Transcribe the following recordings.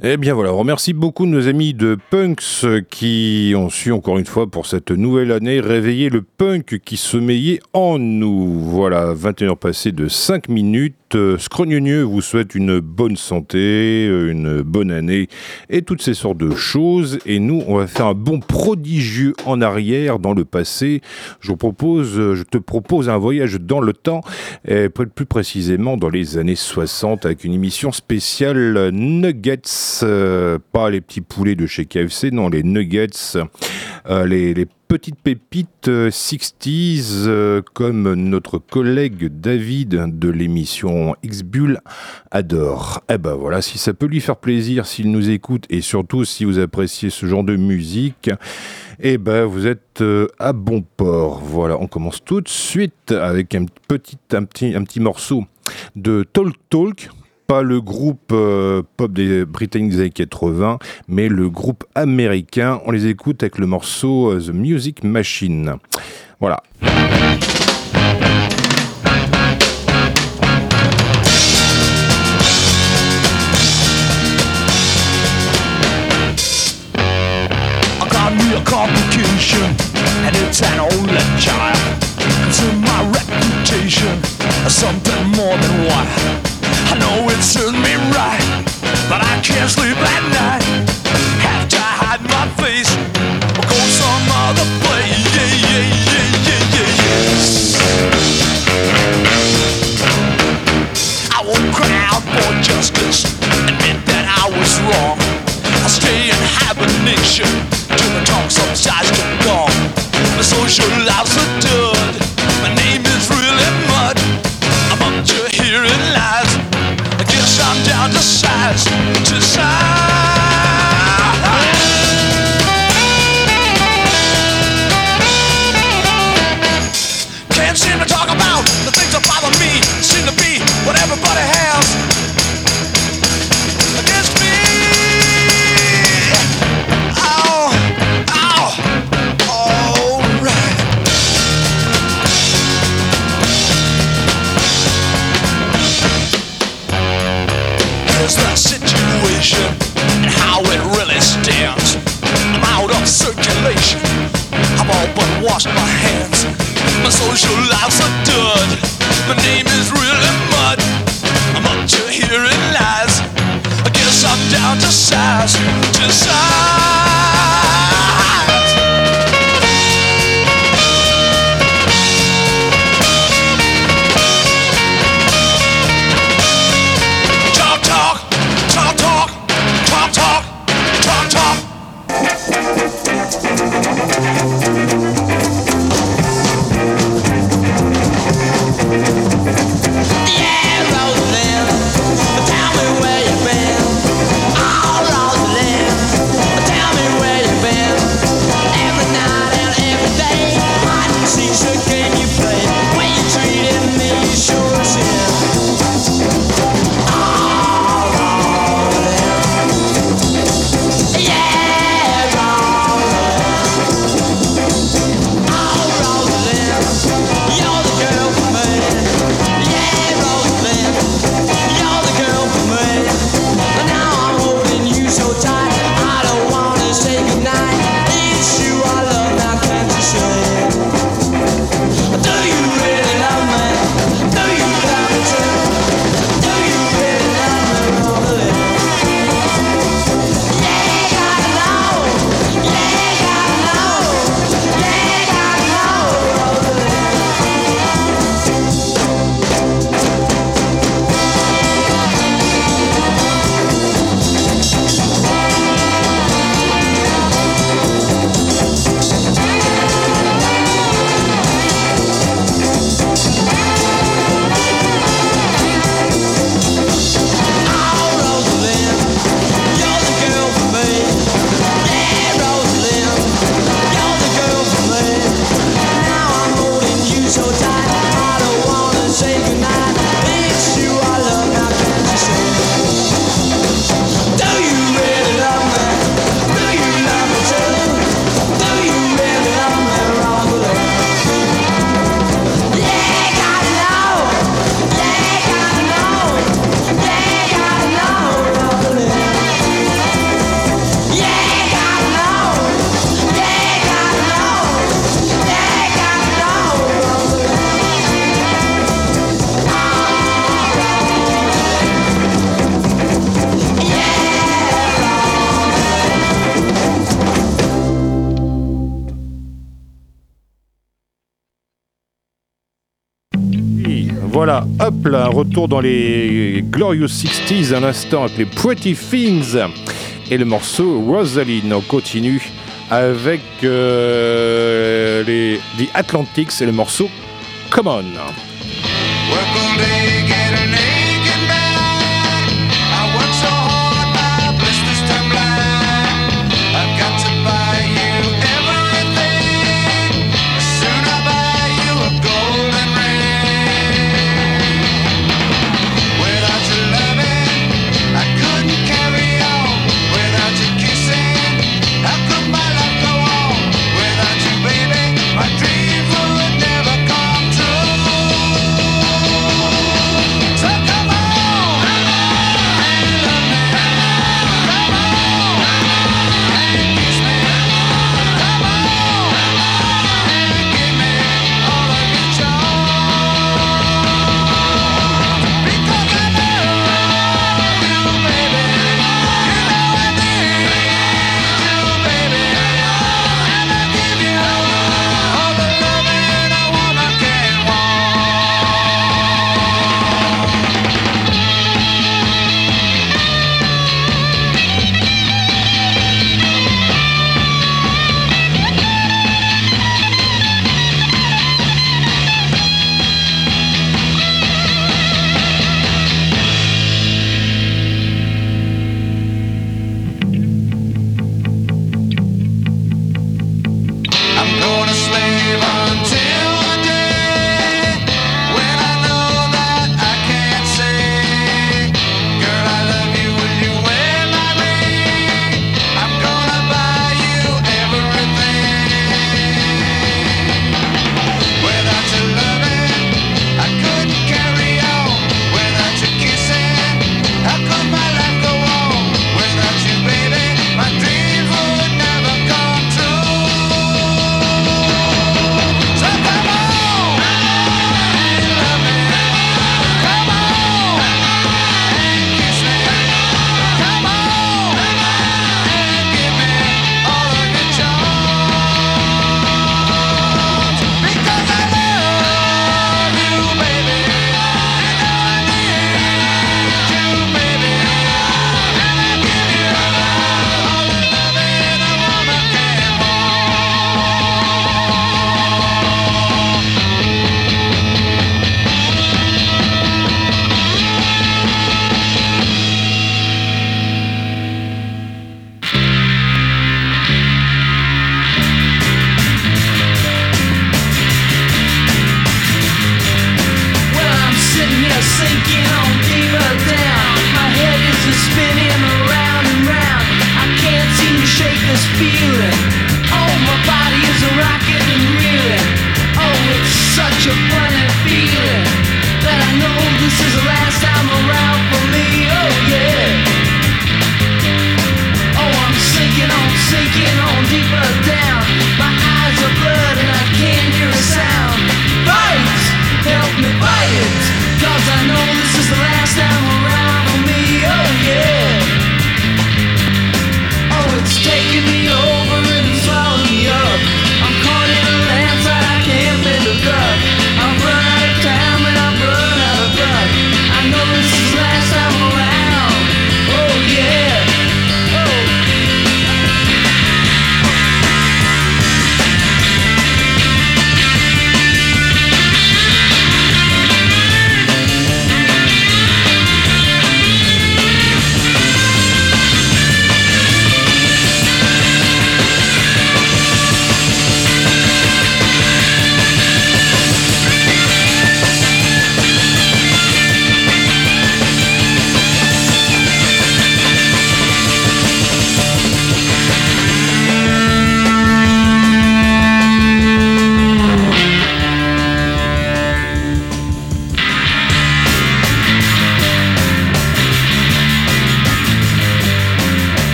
Eh bien voilà, on remercie beaucoup nos amis de Punks qui ont su encore une fois pour cette nouvelle année réveiller le punk qui sommeillait en nous. Voilà, 21 heures passées de 5 minutes. Euh, Scrogneux vous souhaite une bonne santé, euh, une bonne année et toutes ces sortes de choses. Et nous, on va faire un bon prodigieux en arrière dans le passé. Je, vous propose, euh, je te propose un voyage dans le temps, plus précisément dans les années 60 avec une émission spéciale Nuggets. pas les petits poulets de chez KFC, non, les Nuggets, les, les petites pépites 60s euh, comme notre collègue David de l'émission X-Bull adore. Eh ben voilà, si ça peut lui faire plaisir, s'il nous écoute et surtout si vous appréciez ce genre de musique, eh ben vous êtes euh, à bon port. Voilà, on commence tout de suite avec un petit, un petit, un petit morceau de Talk Talk pas le groupe euh, pop des Britanniques des années 80, mais le groupe américain. On les écoute avec le morceau euh, The Music Machine. Voilà. something more than I know it serves me right, but I can't sleep at night. Have to hide my face, or go some other place. Yeah, yeah, yeah, yeah, yeah. I won't cry out for justice, admit that I was wrong. I stay in hibernation till the talk subsides to gone. The social life's a dud. Out circulation. I've all but washed my hands. My social life's a dud. My name is really mud. I'm up to hearing lies. I guess I'm down to size, to size. Un retour dans les Glorious 60s un instant avec les Pretty Things et le morceau Rosaline. On continue avec euh, les The Atlantics et le morceau Come On.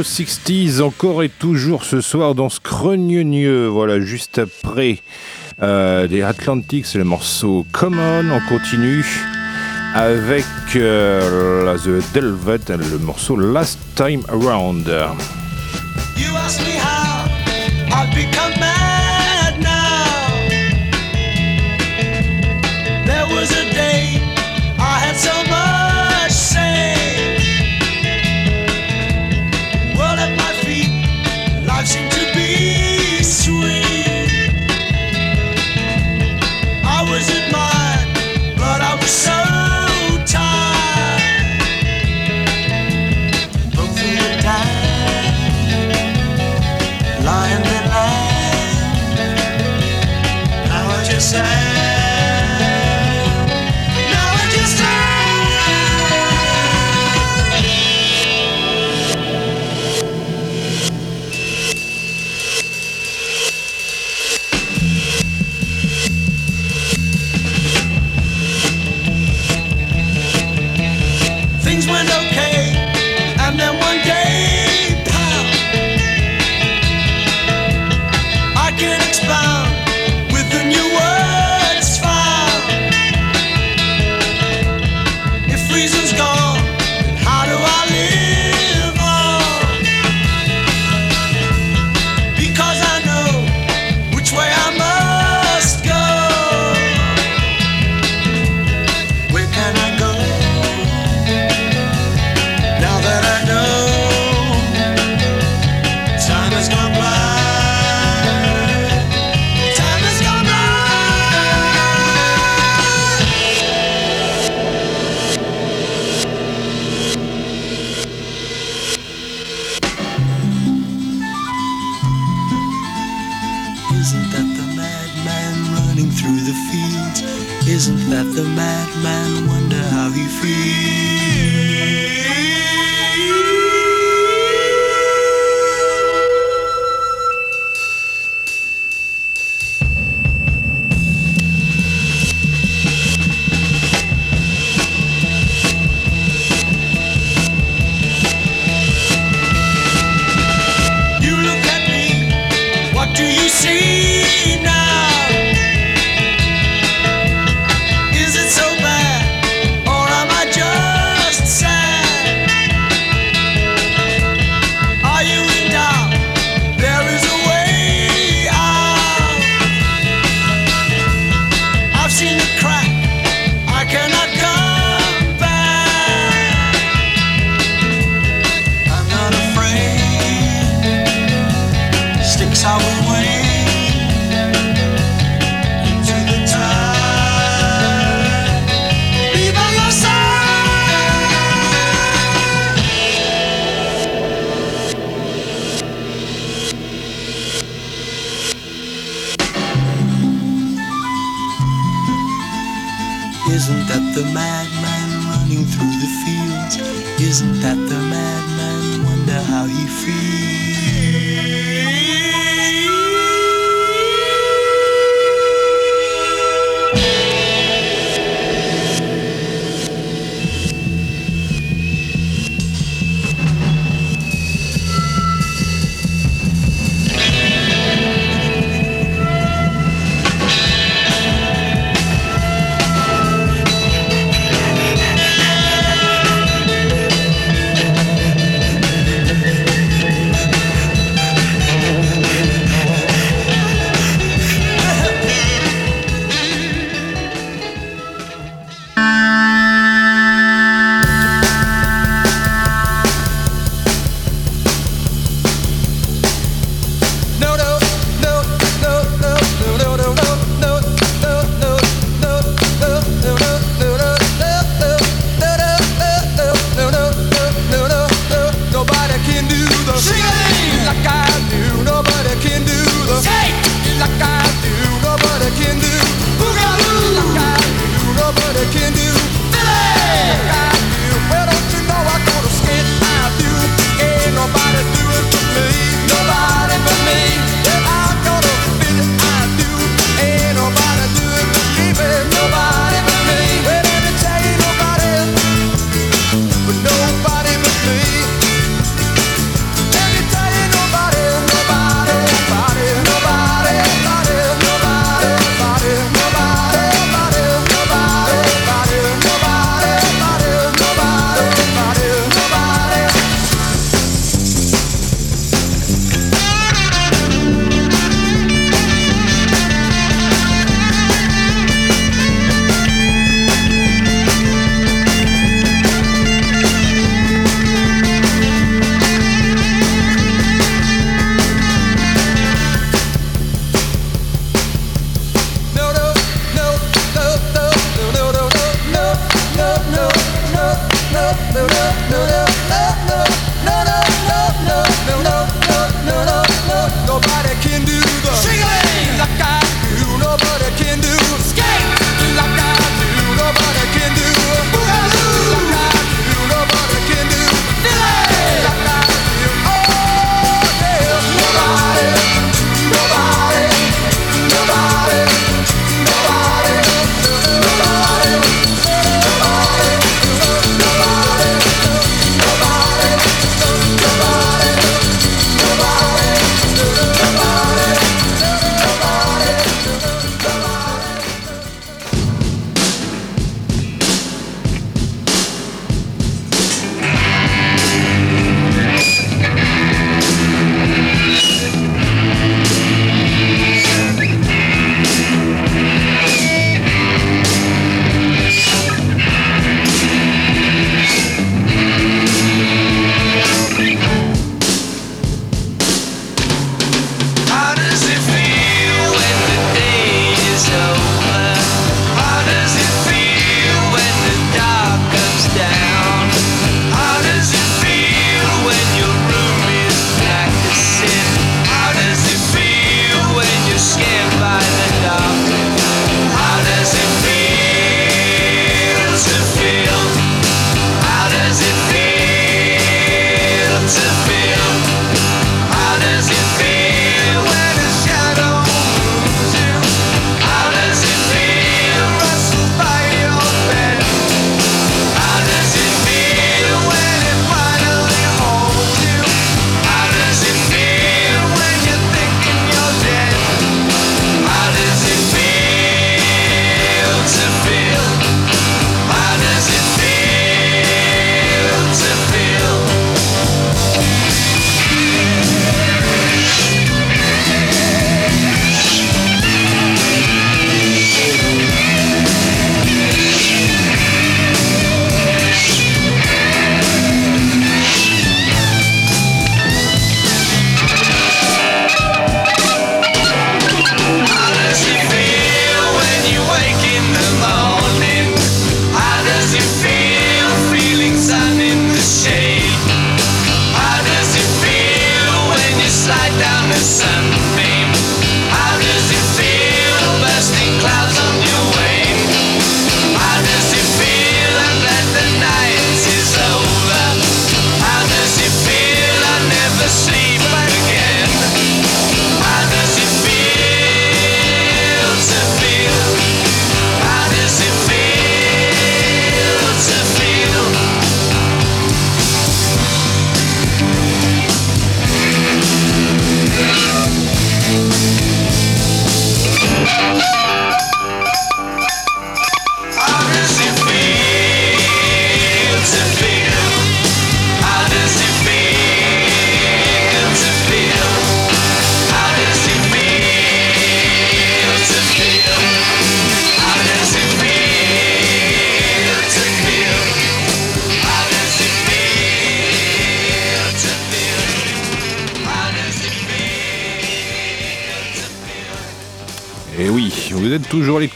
Glorious 60s encore et toujours ce soir dans ce cregneux. Voilà, juste après euh, des Atlantics, le morceau Come On, on continue avec euh, la The Delvet, le morceau Last Time Around.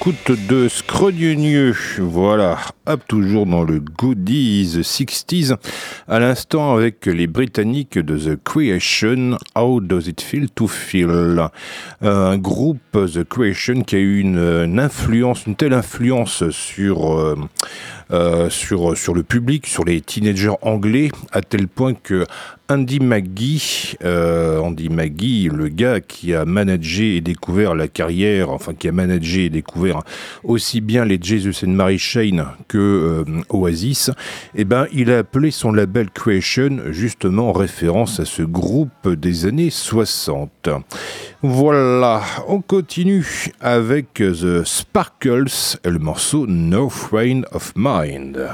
De Scrodieux. Voilà, hop, toujours dans le Goodies 60s. À l'instant, avec les Britanniques de The Creation, How Does It Feel to Feel? Euh, Un groupe, The Creation, qui a eu une, influence, une telle influence sur. Euh, euh, sur, sur le public, sur les teenagers anglais, à tel point que Andy McGee, euh, Andy le gars qui a managé et découvert la carrière, enfin qui a managé et découvert aussi bien les Jesus and Mary Chain que euh, Oasis, eh ben, il a appelé son label Creation justement en référence à ce groupe des années 60. Voilà, on continue avec The Sparkles le morceau No Friend of Mind.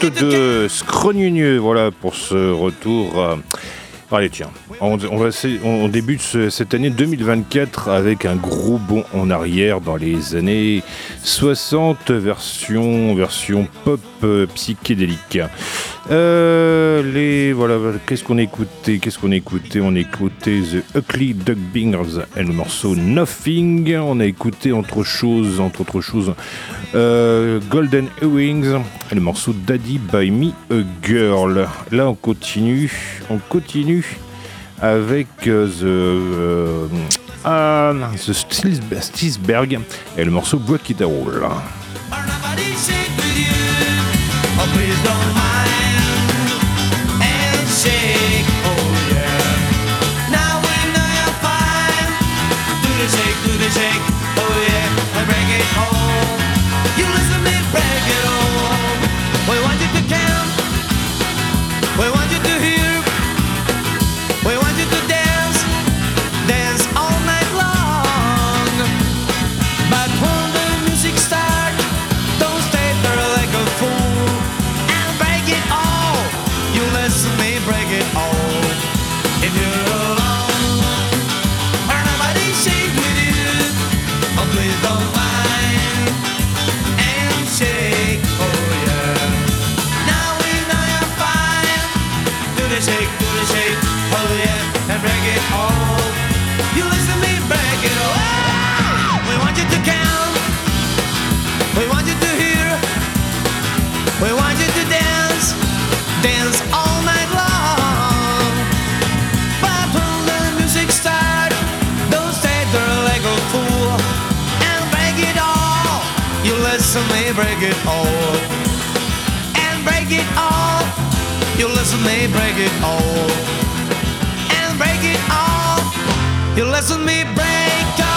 De deux voilà pour ce retour. Euh, allez tiens, on, débute cette année 2024 avec un gros bond en arrière dans les années 60, version, version pop euh, psychédélique. Les, voilà, qu'est-ce qu'on écoutait Qu'est-ce qu'on écoutait On écoutait The Ugly Duck Bingers et le morceau Nothing. On a écouté entre choses, entre autres choses, Golden Wings et le morceau Daddy by Me a Girl. Là, on continue, on continue avec euh, The, the Stilsberg et le morceau Break It All. me begging. listen, they break it all. And break it all. You listen, they break it all. And break it all. You listen, me break it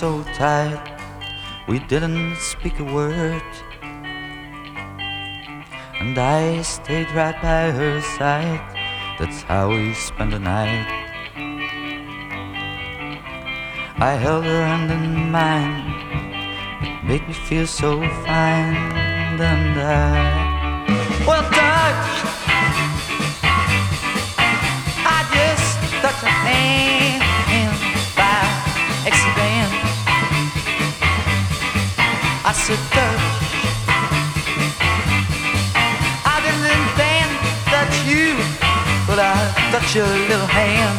so tight, we didn't speak a word. And I stayed right by her side, that's how we spent the night. I held her hand in mine, it made me feel so fine, and I your little hand.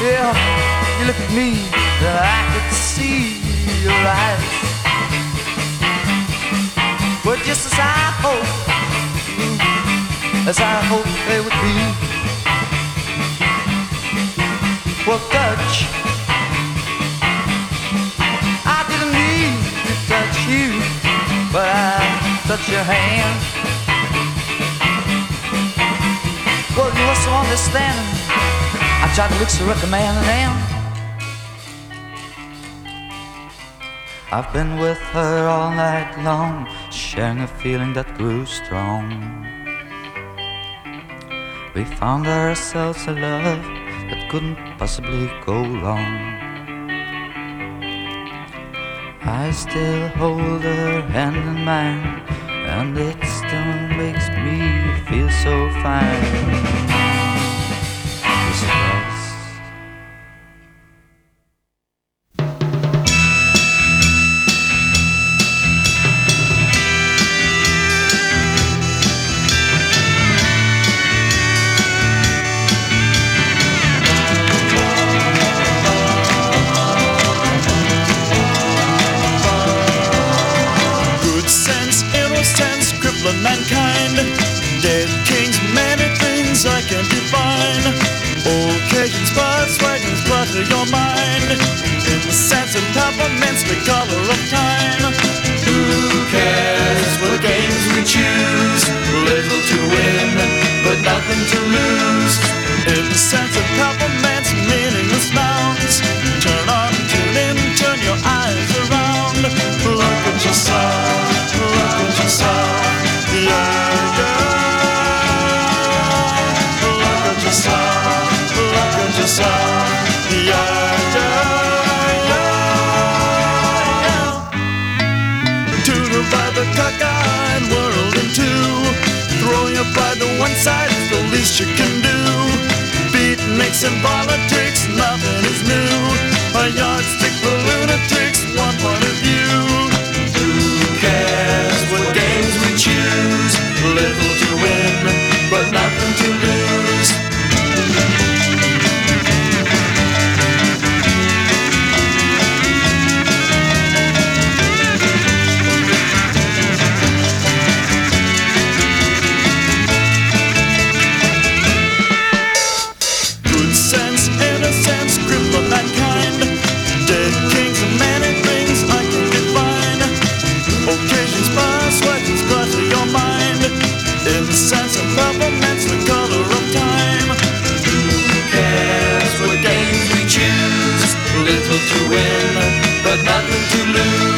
Yeah, you look at me, and I could see your eyes. But just as I hope, as I hope they would be. Well, touch. I didn't mean to touch you, but I touched your hand. You were so understanding. I tried to look so recommending and I've been with her all night long, sharing a feeling that grew strong. We found ourselves a love that couldn't possibly go wrong. I still hold her hand in mine, and it still makes me feel so fine. Crippling mankind. Dead kings, many things I can define. Occasions, birds, wagons, clutter your mind. In the sense of peppermints, the color of time. Who cares what games we choose? Little to win, but nothing to lose. In the sense of peppermints, least you can do. Beatniks and politics, nothing is new. A yardstick for lunatics, To win, but nothing to lose.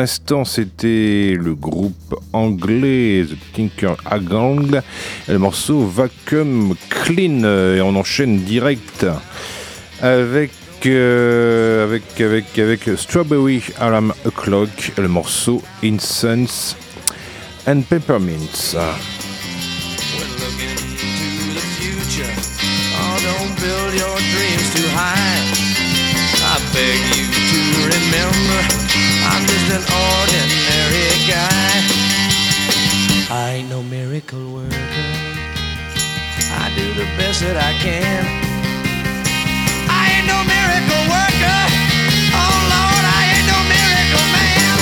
L'instant, c'était le groupe anglais The Tinker Gang. Le morceau Vacuum Clean. Et on enchaîne direct avec, euh, avec, avec, avec Strawberry Alarm O'Clock. Le morceau Incense and Peppermints. An ordinary guy. I ain't no miracle worker. I do the best that I can. I ain't no miracle worker. Oh Lord, I ain't no miracle man.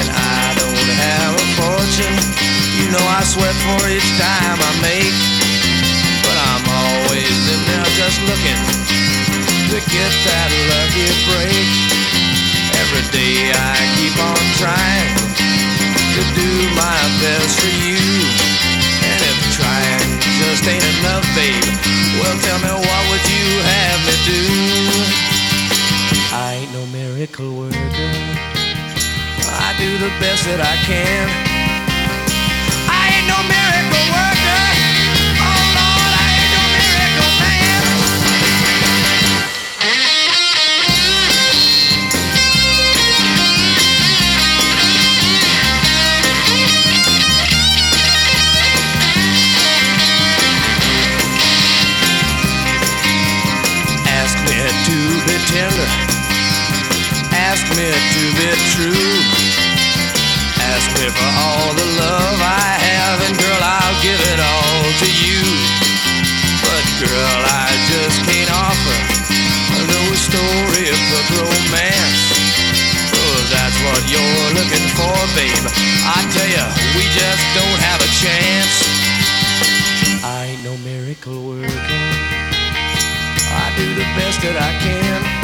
and I don't have a fortune. You know I sweat for each dime I make, but I'm always in there just looking to get that lucky break. Every day I keep on trying to do my best for you, and if trying just ain't enough, babe, well tell me what would you have me do? I ain't no miracle worker. I do the best that I can. I ain't no miracle Me to be true. Ask me for all the love I have, and girl, I'll give it all to you. But girl, I just can't offer no storybook romance. Oh, that's what you're looking for, babe. I tell ya, we just don't have a chance. I ain't no miracle worker. I do the best that I can.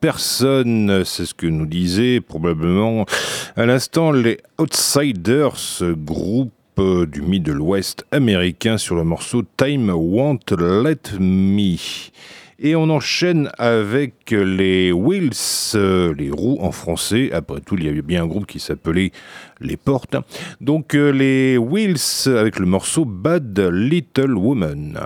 personne. C'est ce que nous disait probablement à l'instant les Outsiders, groupe euh, du Middle West américain sur le morceau Time Won't Let Me. Et on enchaîne avec les Wheels, euh, les roues en français. Après tout, il y avait bien un groupe qui s'appelait Les Portes. Donc euh, les Wheels avec le morceau Bad Little Woman.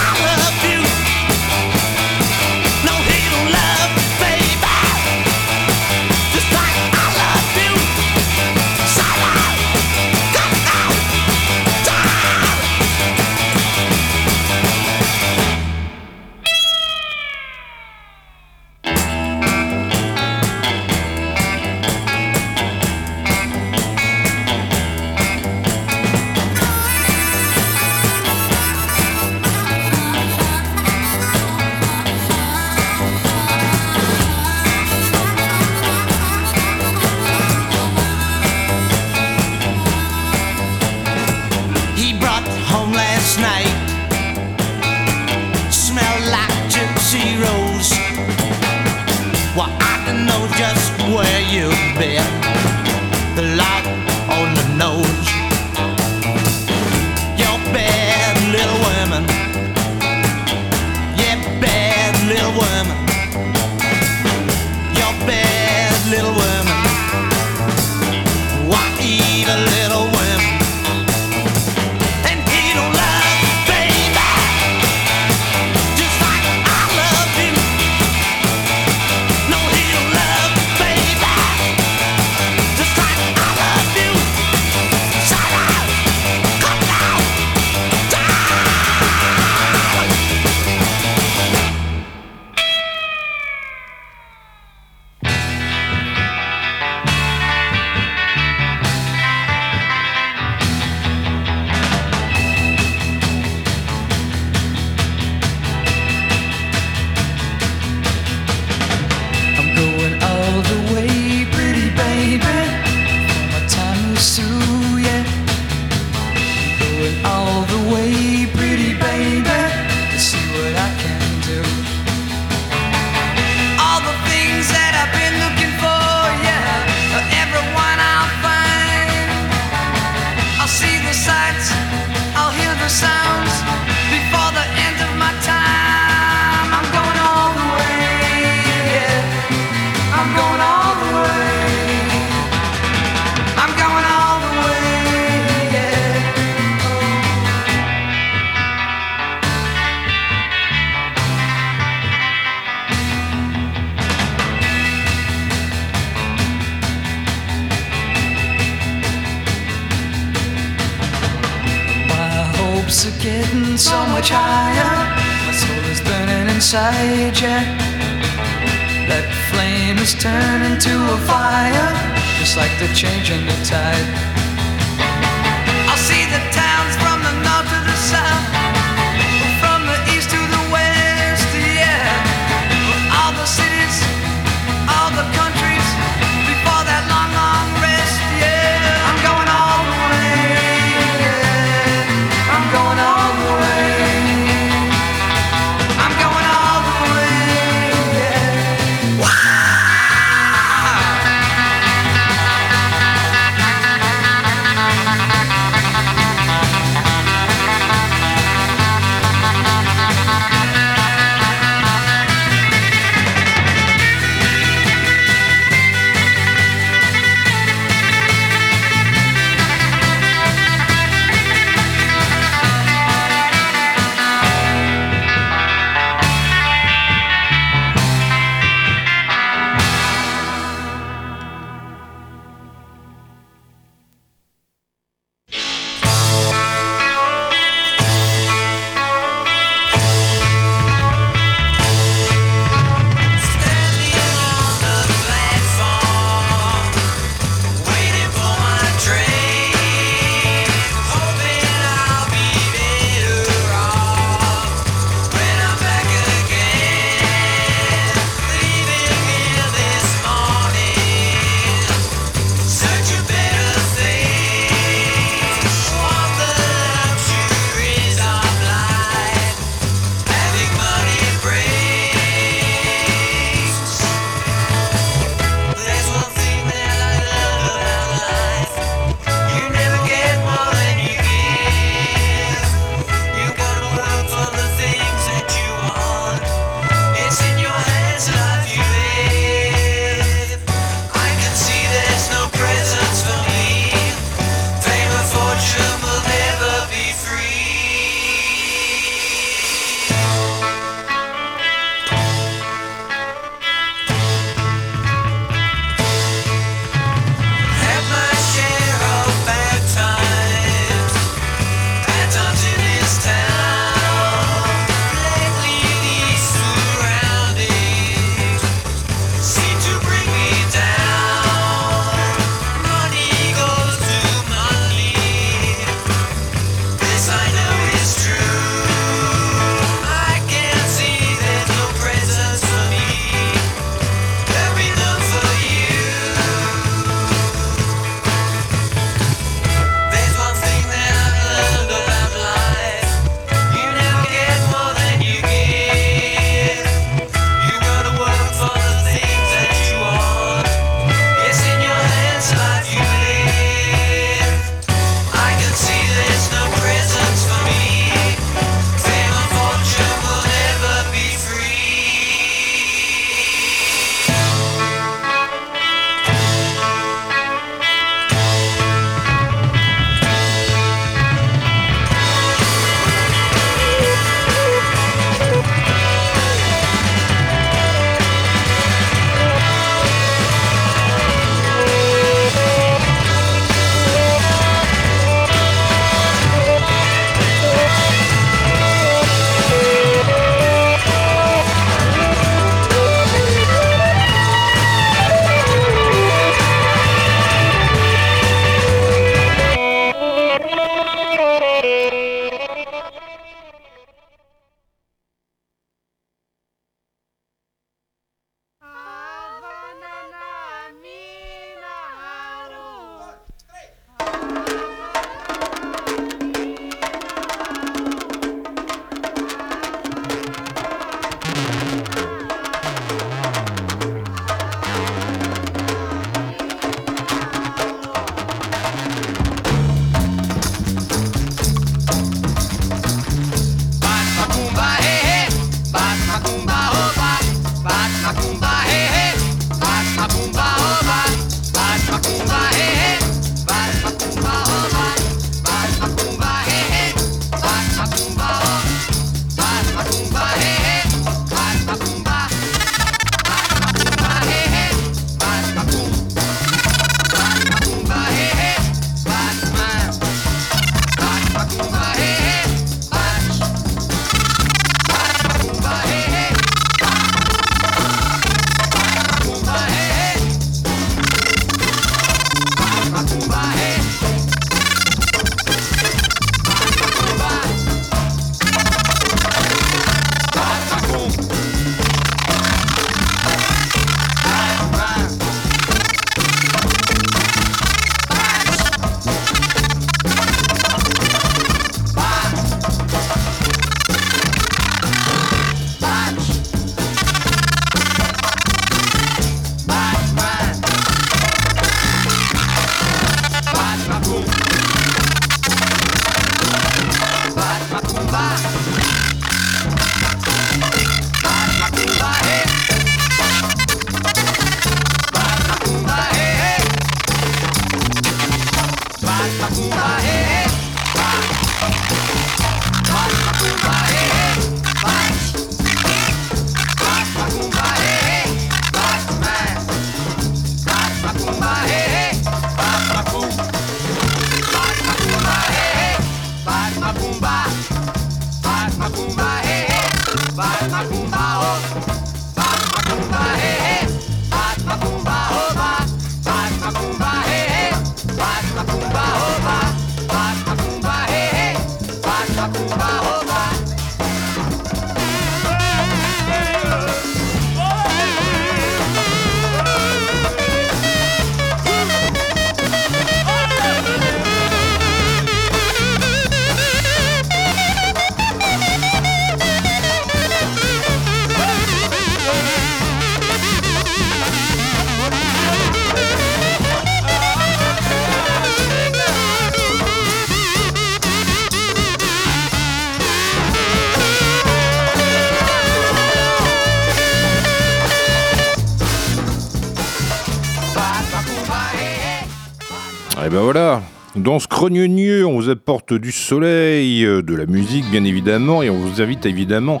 On vous apporte du soleil, euh, de la musique bien évidemment, et on vous invite évidemment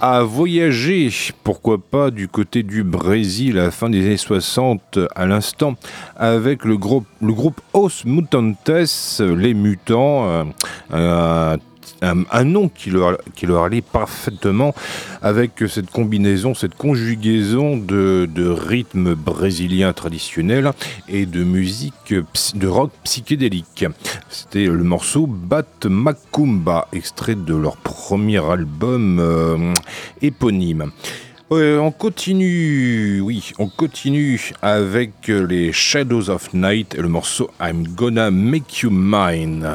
à voyager, pourquoi pas du côté du Brésil à la fin des années 60 à l'instant, avec le groupe, Os Mutantes, les mutants, euh, un nom qui leur, qui leur allait parfaitement avec cette combinaison, cette conjugaison de, de rythmes brésiliens traditionnels et de musique de rock psychédélique. C'était le morceau Bat Macumba, extrait de leur premier album euh, éponyme. Ouais, on continue, oui, on continue avec les Shadows of Night et le morceau I'm Gonna Make You Mine.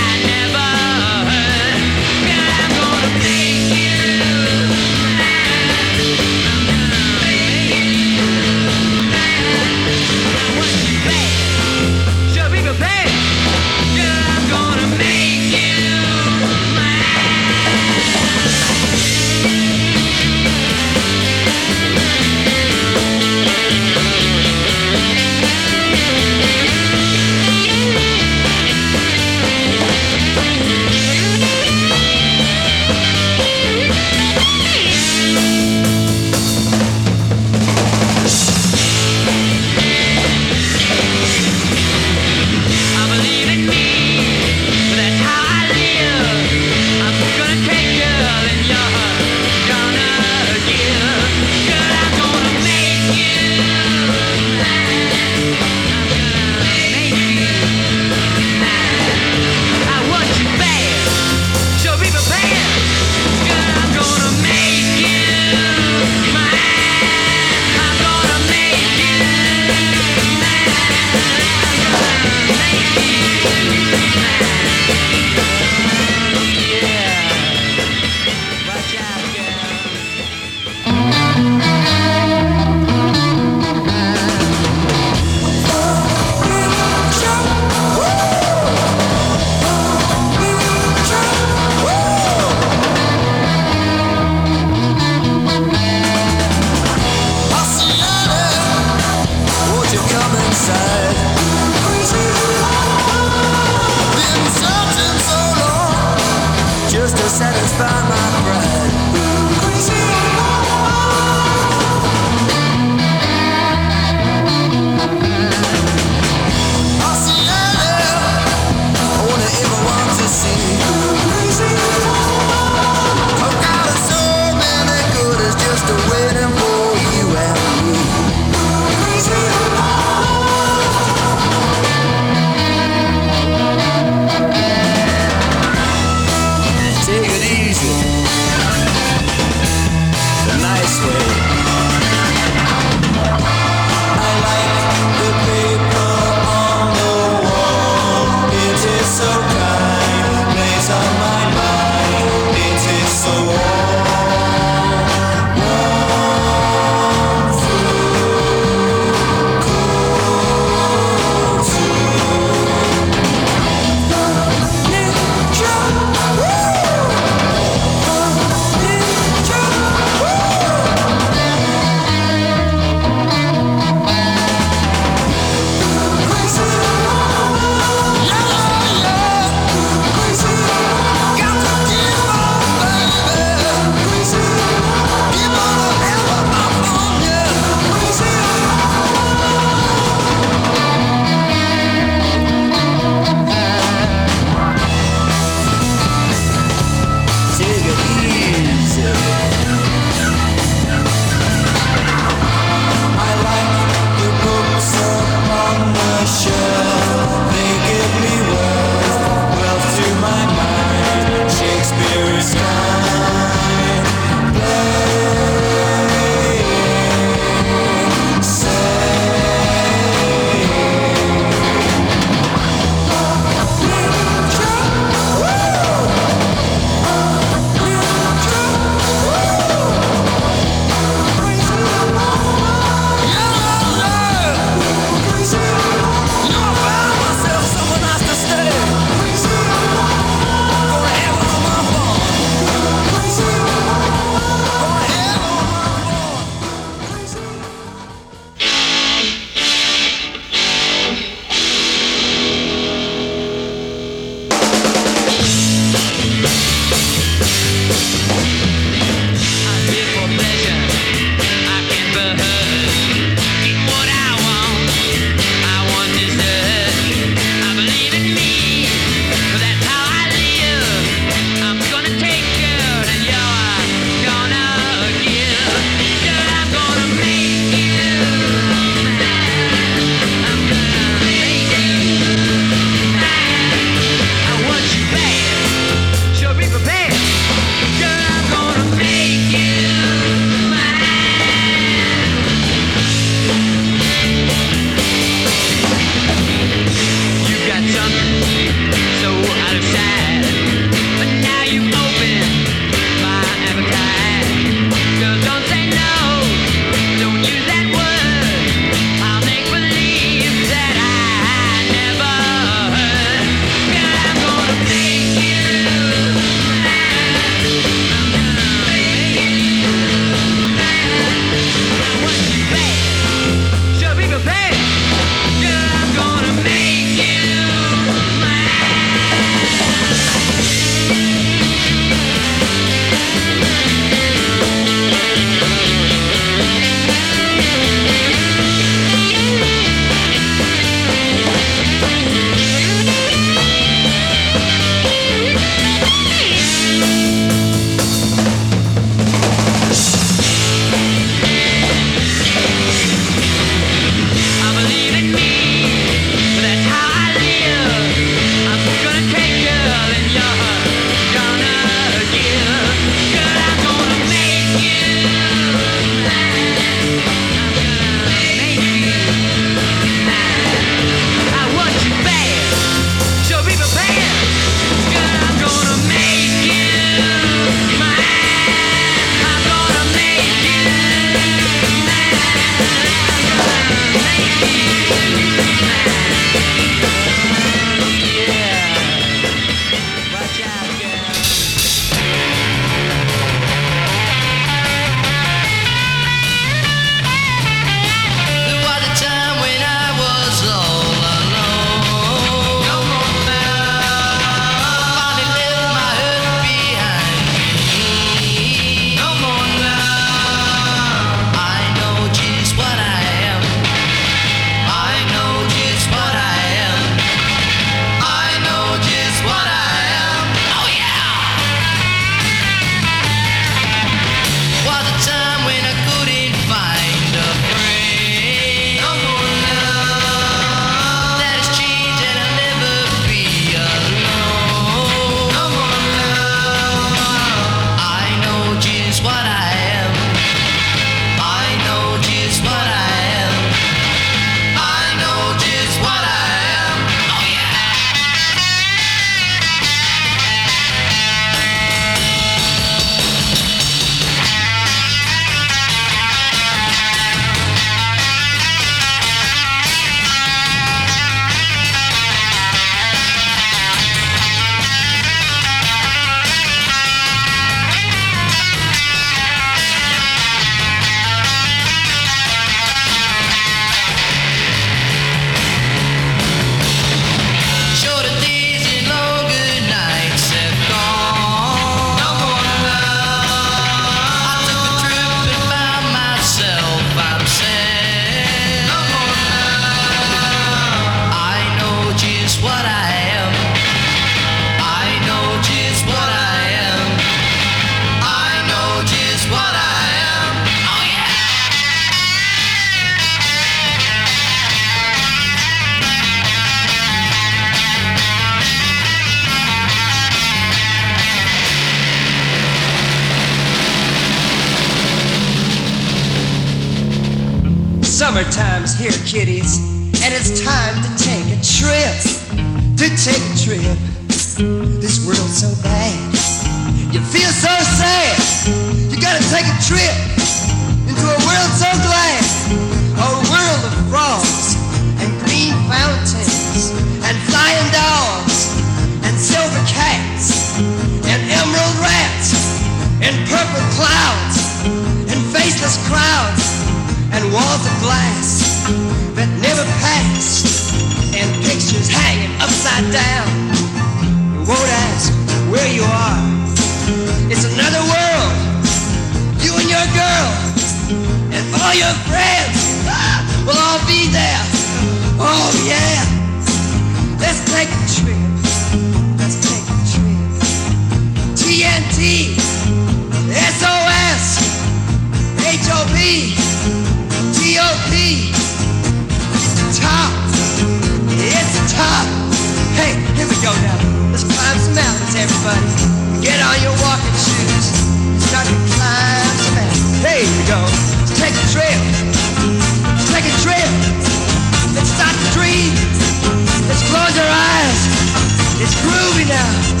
now.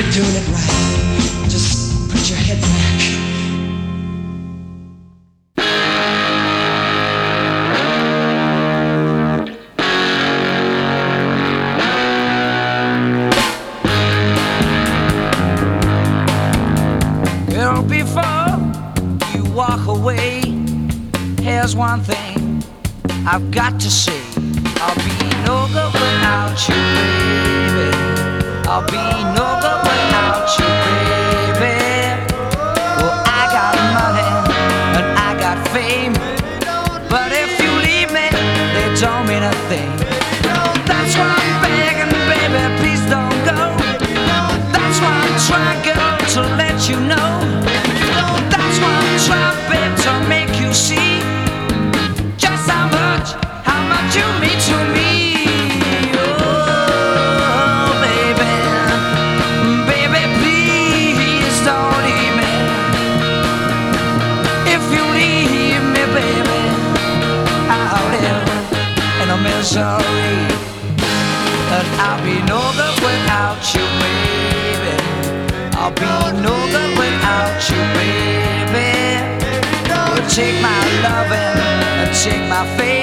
You're doing it right. Just put your head back. Girl, before you walk away, here's one thing I've got to say. la.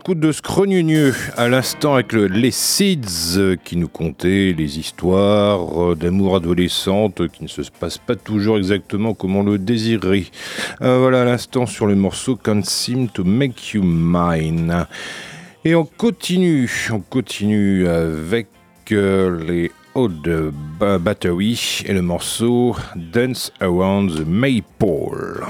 Euh, toujours écoute de Scrogneux à l'instant avec le- les Seeds euh, qui nous contaient les histoires euh, d'amour adolescente qui ne se passent pas toujours exactement comme on le désirait. Euh, voilà à l'instant sur le morceau Can't Seem to Make You Mine. Et on continue, on continue avec euh, les Old Ba- Battery et le morceau Dance Around the Maypole.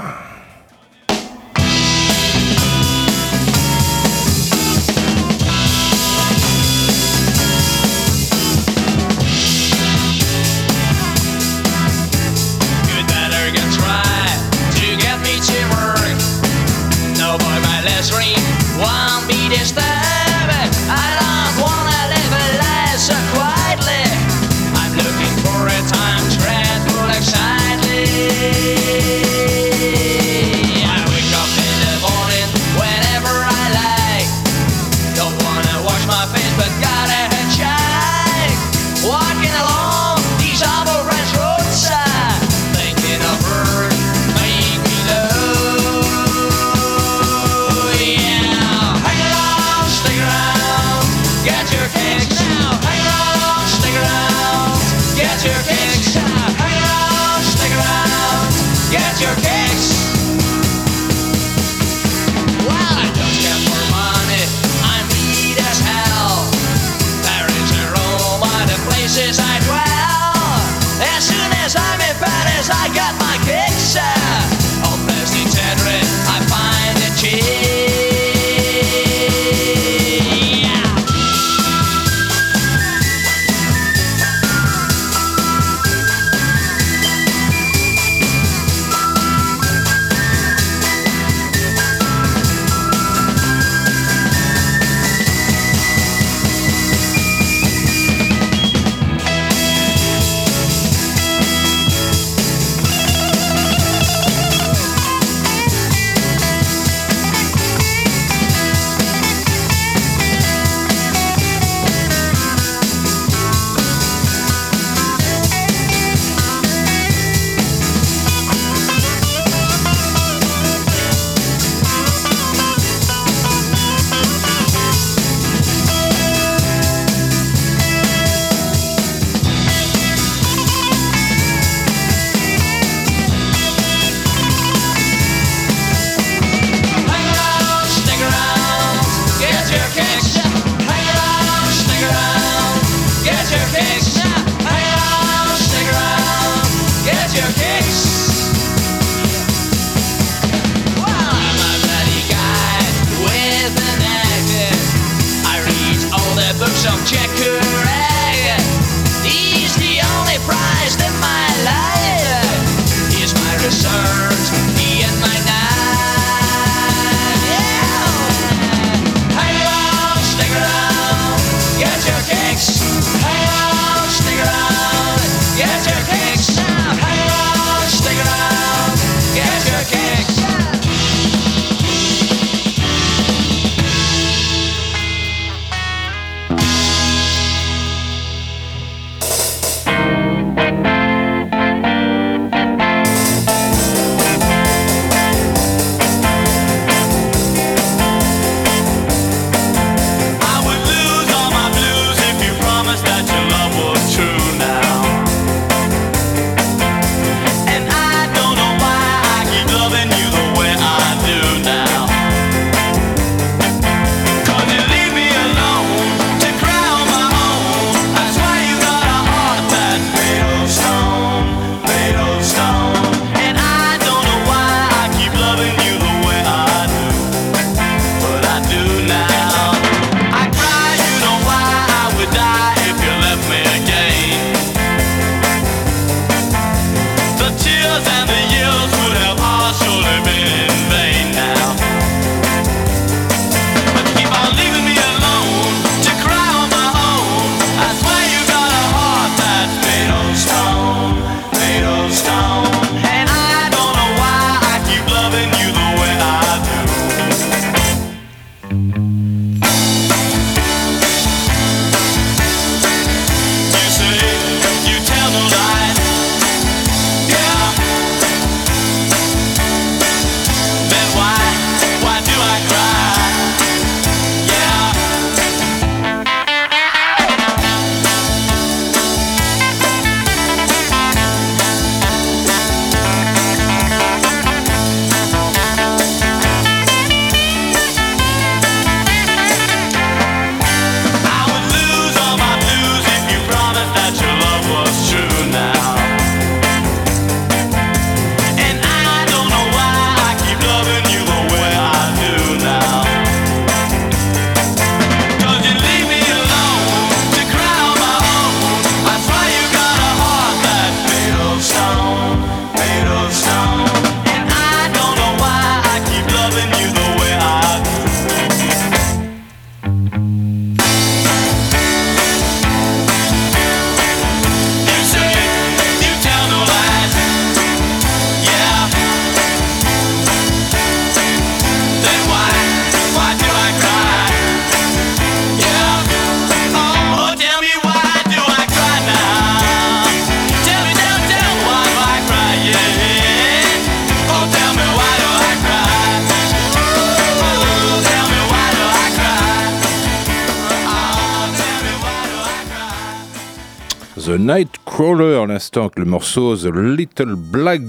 que le morceau The Little Black,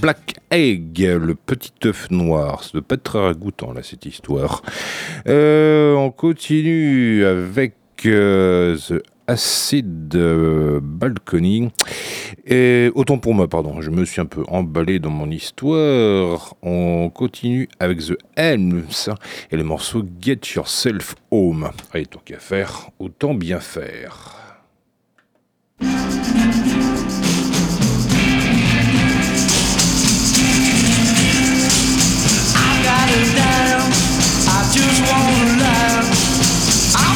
Black Egg, le petit œuf noir. Ça doit pas être très ragoûtant, là, cette histoire. Euh, on continue avec euh, The Acid euh, Balcony. Et autant pour moi, pardon, je me suis un peu emballé dans mon histoire. On continue avec The Helms et le morceau Get Yourself Home. Allez, tant qu'à faire, autant bien faire.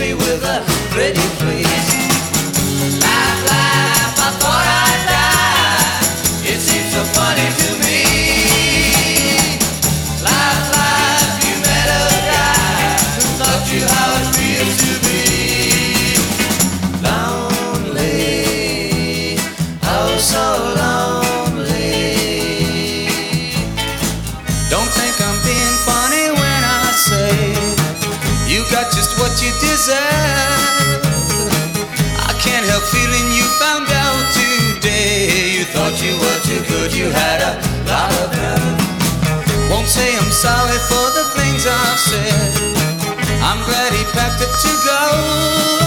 me with a sorry for the things I've said. I'm glad he packed it to go.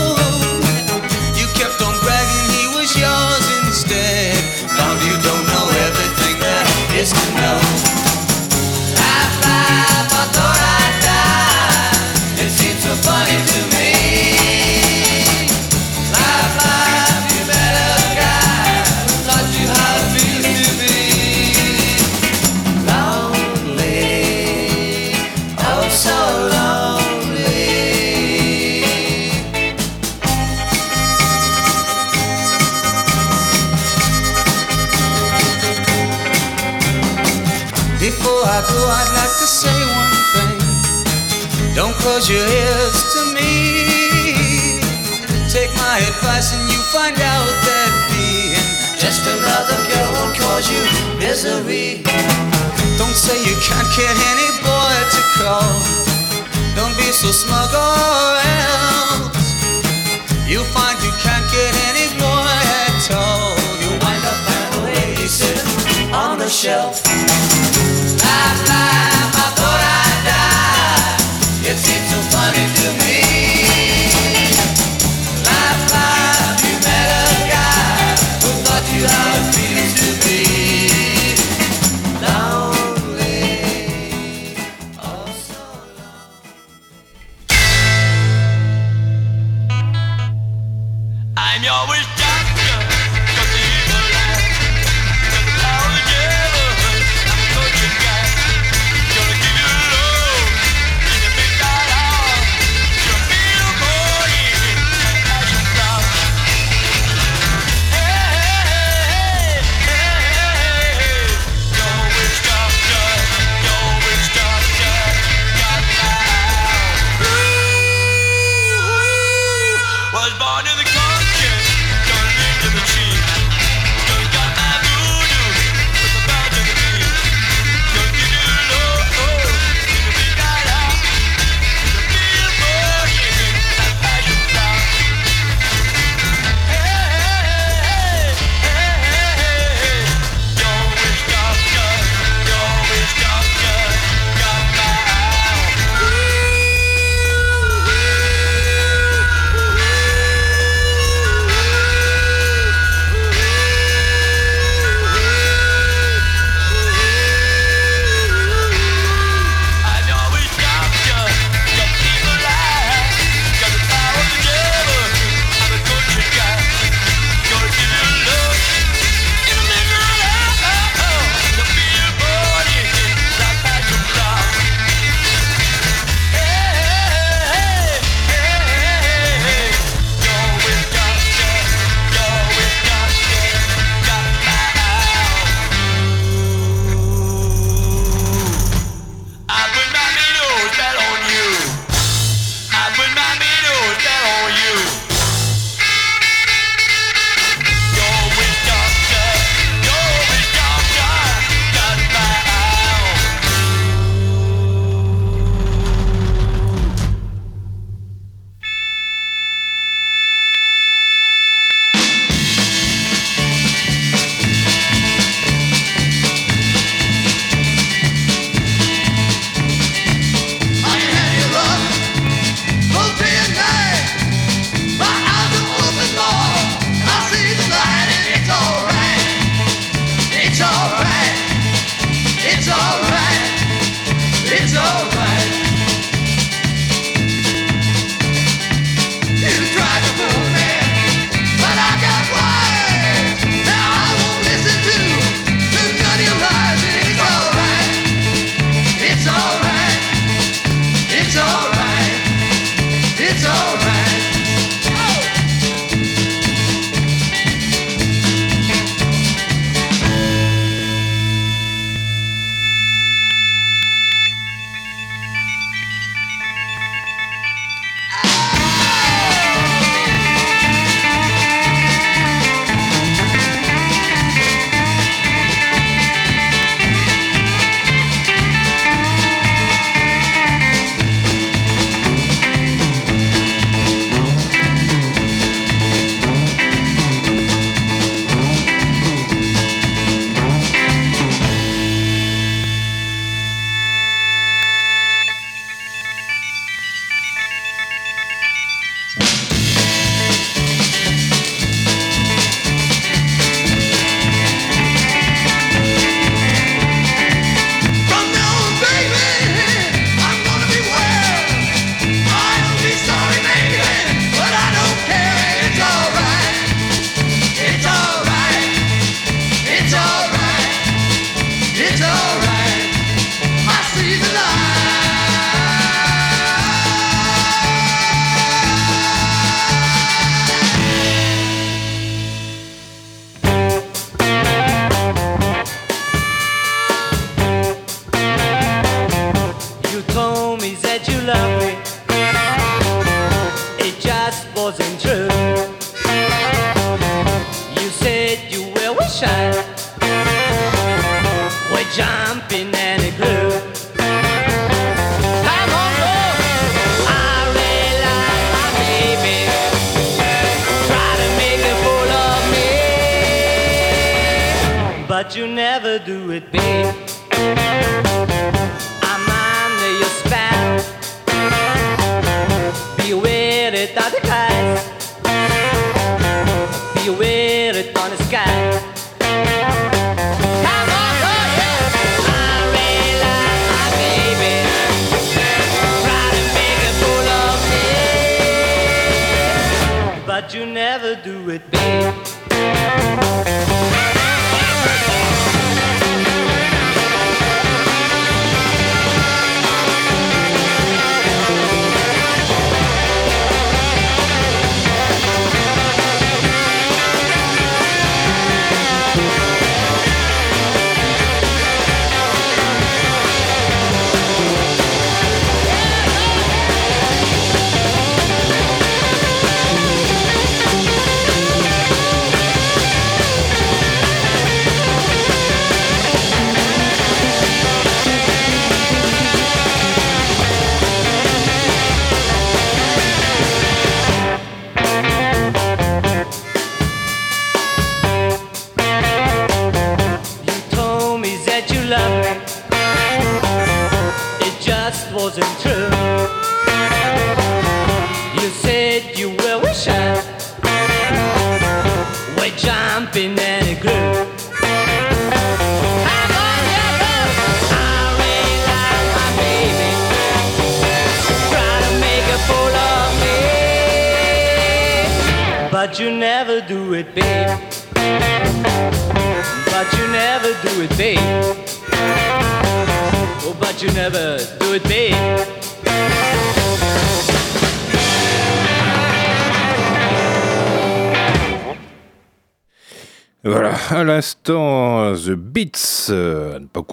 Put your ears to me. Take my advice and you find out that being just another girl won't cause you misery. Don't say you can't get any boy to call. Don't be so smug or else you'll find you can't get any boy at all. You'll wind up that way sitting on the shelf. Bye, bye.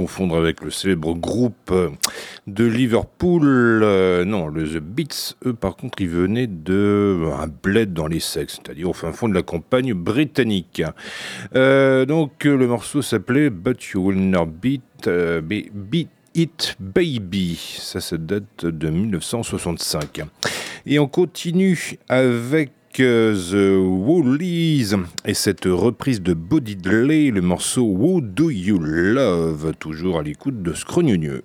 confondre avec le célèbre groupe euh, de Liverpool. Euh, non, le The Beats, eux, par contre, ils venaient de euh, un bled dans les sexes, c'est-à-dire au fin fond de la campagne britannique. Donc, le morceau s'appelait But You Will Not Beat, beat It Baby. Ça, ça date de 1965. Et on continue avec The Woolies et cette reprise de Bo le morceau Who Do You Love, toujours à l'écoute de Scrogneux.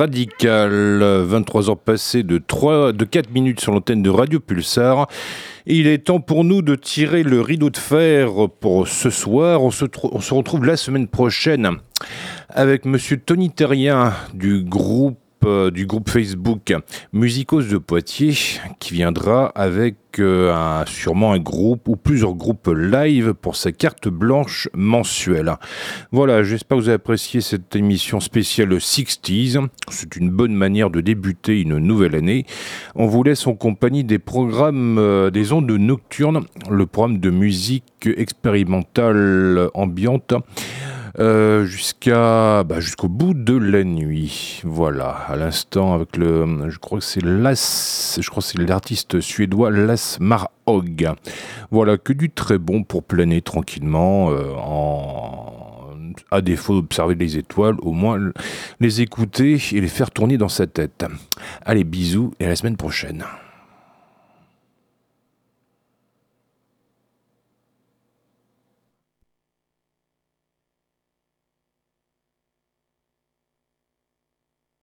Radical. 23 heures passées de, 3, de 4 minutes sur l'antenne de Radio Pulsar. Il est temps pour nous de tirer le rideau de fer pour ce soir. On se, on se retrouve la semaine prochaine avec Monsieur Tony Terrien du groupe du groupe Facebook Musicos de Poitiers qui viendra avec euh, sûrement un groupe ou plusieurs groupes live pour sa carte blanche mensuelle. Voilà, j'espère que vous avez apprécié cette émission spéciale 60s. C'est une bonne manière de débuter une nouvelle année. On vous laisse en compagnie des programmes euh, des ondes nocturnes, le programme de musique expérimentale ambiante. Euh, jusqu'à bah, jusqu'au bout de la nuit. Voilà, à l'instant avec le, je crois que c'est Las, je crois c'est l'artiste suédois Las Marhog. Voilà, que du très bon pour planer tranquillement euh, en à défaut d'observer les étoiles, au moins les écouter et les faire tourner dans sa tête. Allez, bisous et à la semaine prochaine.